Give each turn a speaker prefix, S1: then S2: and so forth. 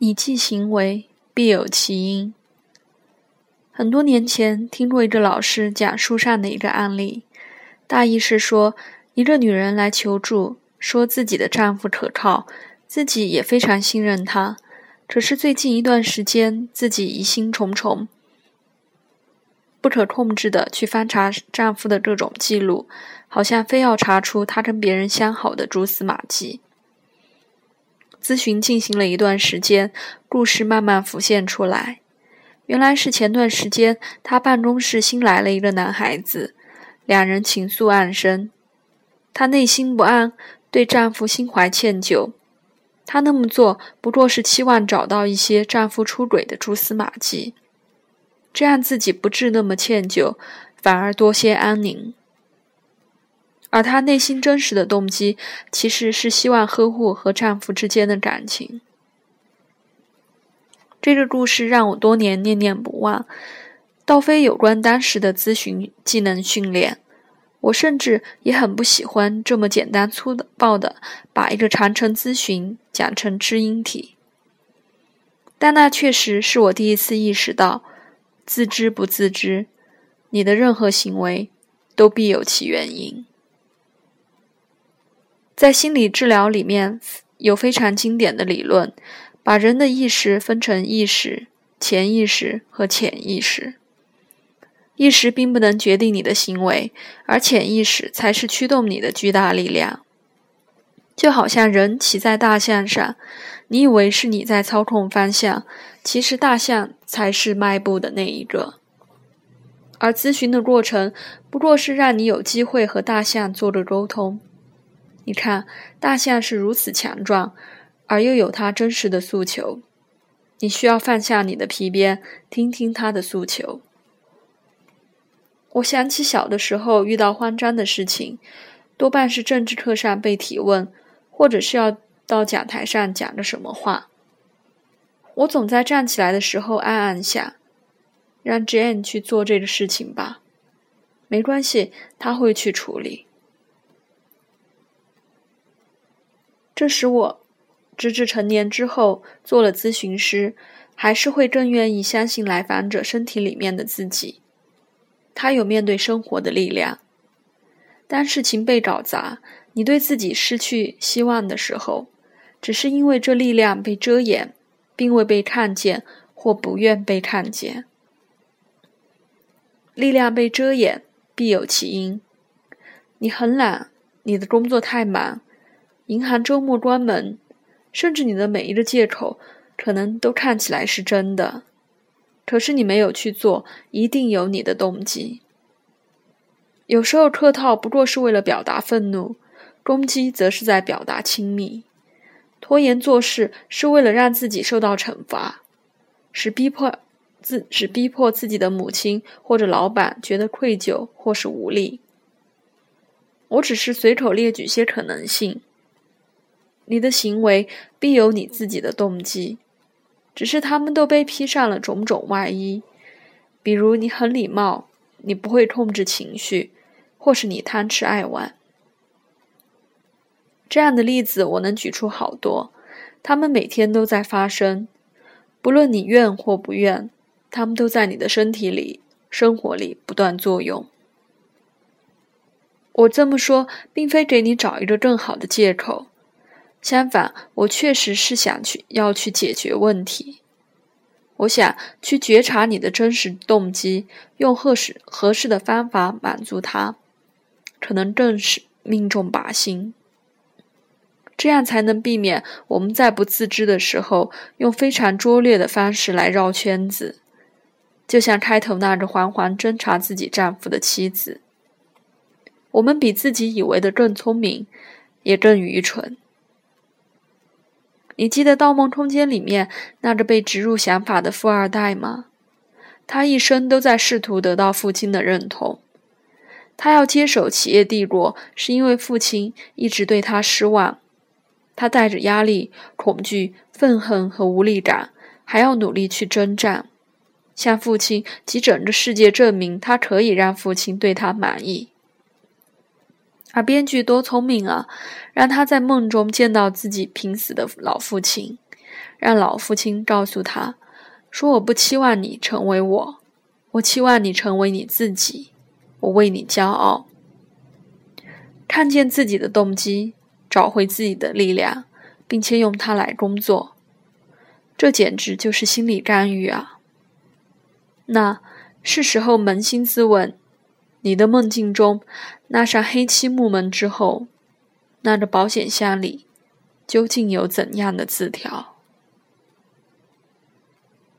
S1: 你既行为，必有其因。很多年前听过一个老师讲书上的一个案例，大意是说，一个女人来求助，说自己的丈夫可靠，自己也非常信任他，可是最近一段时间，自己疑心重重，不可控制的去翻查丈夫的各种记录，好像非要查出他跟别人相好的蛛丝马迹。咨询进行了一段时间，故事慢慢浮现出来。原来是前段时间，她办公室新来了一个男孩子，两人情愫暗生。她内心不安，对丈夫心怀歉疚。她那么做不过是期望找到一些丈夫出轨的蛛丝马迹，这样自己不致那么歉疚，反而多些安宁。而她内心真实的动机，其实是希望呵护和丈夫之间的感情。这个故事让我多年念念不忘，倒非有关当时的咨询技能训练。我甚至也很不喜欢这么简单粗暴的把一个长程咨询讲成知音体，但那确实是我第一次意识到，自知不自知，你的任何行为都必有其原因。在心理治疗里面有非常经典的理论，把人的意识分成意识、潜意识和潜意识。意识并不能决定你的行为，而潜意识才是驱动你的巨大力量。就好像人骑在大象上，你以为是你在操控方向，其实大象才是迈步的那一个。而咨询的过程不过是让你有机会和大象做个沟通。你看，大象是如此强壮，而又有它真实的诉求。你需要放下你的皮鞭，听听它的诉求。我想起小的时候遇到慌张的事情，多半是政治课上被提问，或者是要到讲台上讲个什么话。我总在站起来的时候暗暗想：让 Jane 去做这个事情吧，没关系，他会去处理。这使我，直至成年之后做了咨询师，还是会更愿意相信来访者身体里面的自己。他有面对生活的力量。当事情被搞砸，你对自己失去希望的时候，只是因为这力量被遮掩，并未被看见或不愿被看见。力量被遮掩，必有其因。你很懒，你的工作太忙。银行周末关门，甚至你的每一个借口可能都看起来是真的，可是你没有去做，一定有你的动机。有时候客套不过是为了表达愤怒，攻击则是在表达亲密。拖延做事是为了让自己受到惩罚，使逼迫自使逼迫自己的母亲或者老板觉得愧疚或是无力。我只是随口列举些可能性。你的行为必有你自己的动机，只是他们都被披上了种种外衣。比如你很礼貌，你不会控制情绪，或是你贪吃爱玩。这样的例子我能举出好多，他们每天都在发生，不论你愿或不愿，他们都在你的身体里、生活里不断作用。我这么说，并非给你找一个更好的借口。相反，我确实是想去要去解决问题。我想去觉察你的真实动机，用合适合适的方法满足它，可能更是命中靶心。这样才能避免我们在不自知的时候，用非常拙劣的方式来绕圈子。就像开头那个惶惶侦查自己丈夫的妻子，我们比自己以为的更聪明，也更愚蠢。你记得《盗梦空间》里面那个被植入想法的富二代吗？他一生都在试图得到父亲的认同。他要接手企业帝国，是因为父亲一直对他失望。他带着压力、恐惧、愤恨和无力感，还要努力去征战，向父亲及整个世界证明他可以让父亲对他满意。而编剧多聪明啊，让他在梦中见到自己濒死的老父亲，让老父亲告诉他，说：“我不期望你成为我，我期望你成为你自己，我为你骄傲。”看见自己的动机，找回自己的力量，并且用它来工作，这简直就是心理干预啊！那是时候扪心自问：你的梦境中那扇黑漆木门之后，那个保险箱里究竟有怎样的字条？